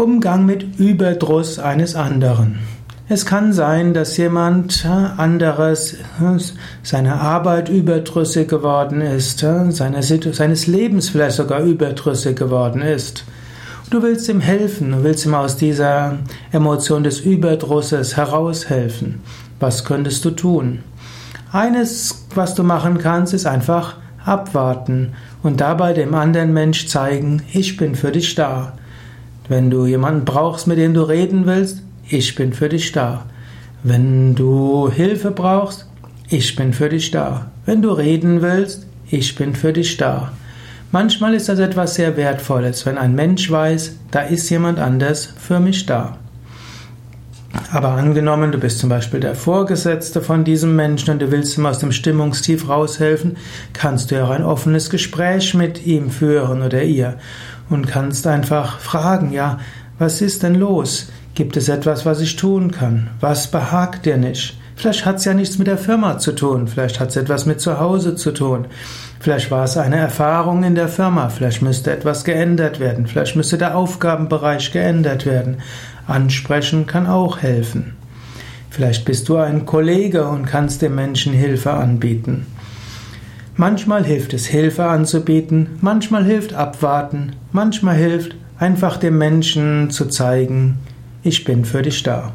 Umgang mit Überdruss eines anderen. Es kann sein, dass jemand anderes seiner Arbeit überdrüssig geworden ist, seines Lebens vielleicht sogar überdrüssig geworden ist. Du willst ihm helfen, du willst ihm aus dieser Emotion des Überdrusses heraushelfen. Was könntest du tun? Eines, was du machen kannst, ist einfach abwarten und dabei dem anderen Mensch zeigen, ich bin für dich da. Wenn du jemanden brauchst, mit dem du reden willst, ich bin für dich da. Wenn du Hilfe brauchst, ich bin für dich da. Wenn du reden willst, ich bin für dich da. Manchmal ist das etwas sehr Wertvolles, wenn ein Mensch weiß, da ist jemand anders für mich da. Aber angenommen, du bist zum Beispiel der Vorgesetzte von diesem Menschen und du willst ihm aus dem Stimmungstief raushelfen, kannst du ja auch ein offenes Gespräch mit ihm führen oder ihr und kannst einfach fragen, ja, was ist denn los? Gibt es etwas, was ich tun kann? Was behagt dir nicht? Vielleicht hat es ja nichts mit der Firma zu tun, vielleicht hat es etwas mit zu Hause zu tun. Vielleicht war es eine Erfahrung in der Firma, vielleicht müsste etwas geändert werden, vielleicht müsste der Aufgabenbereich geändert werden. Ansprechen kann auch helfen. Vielleicht bist du ein Kollege und kannst dem Menschen Hilfe anbieten. Manchmal hilft es, Hilfe anzubieten, manchmal hilft abwarten, manchmal hilft einfach dem Menschen zu zeigen, ich bin für dich da.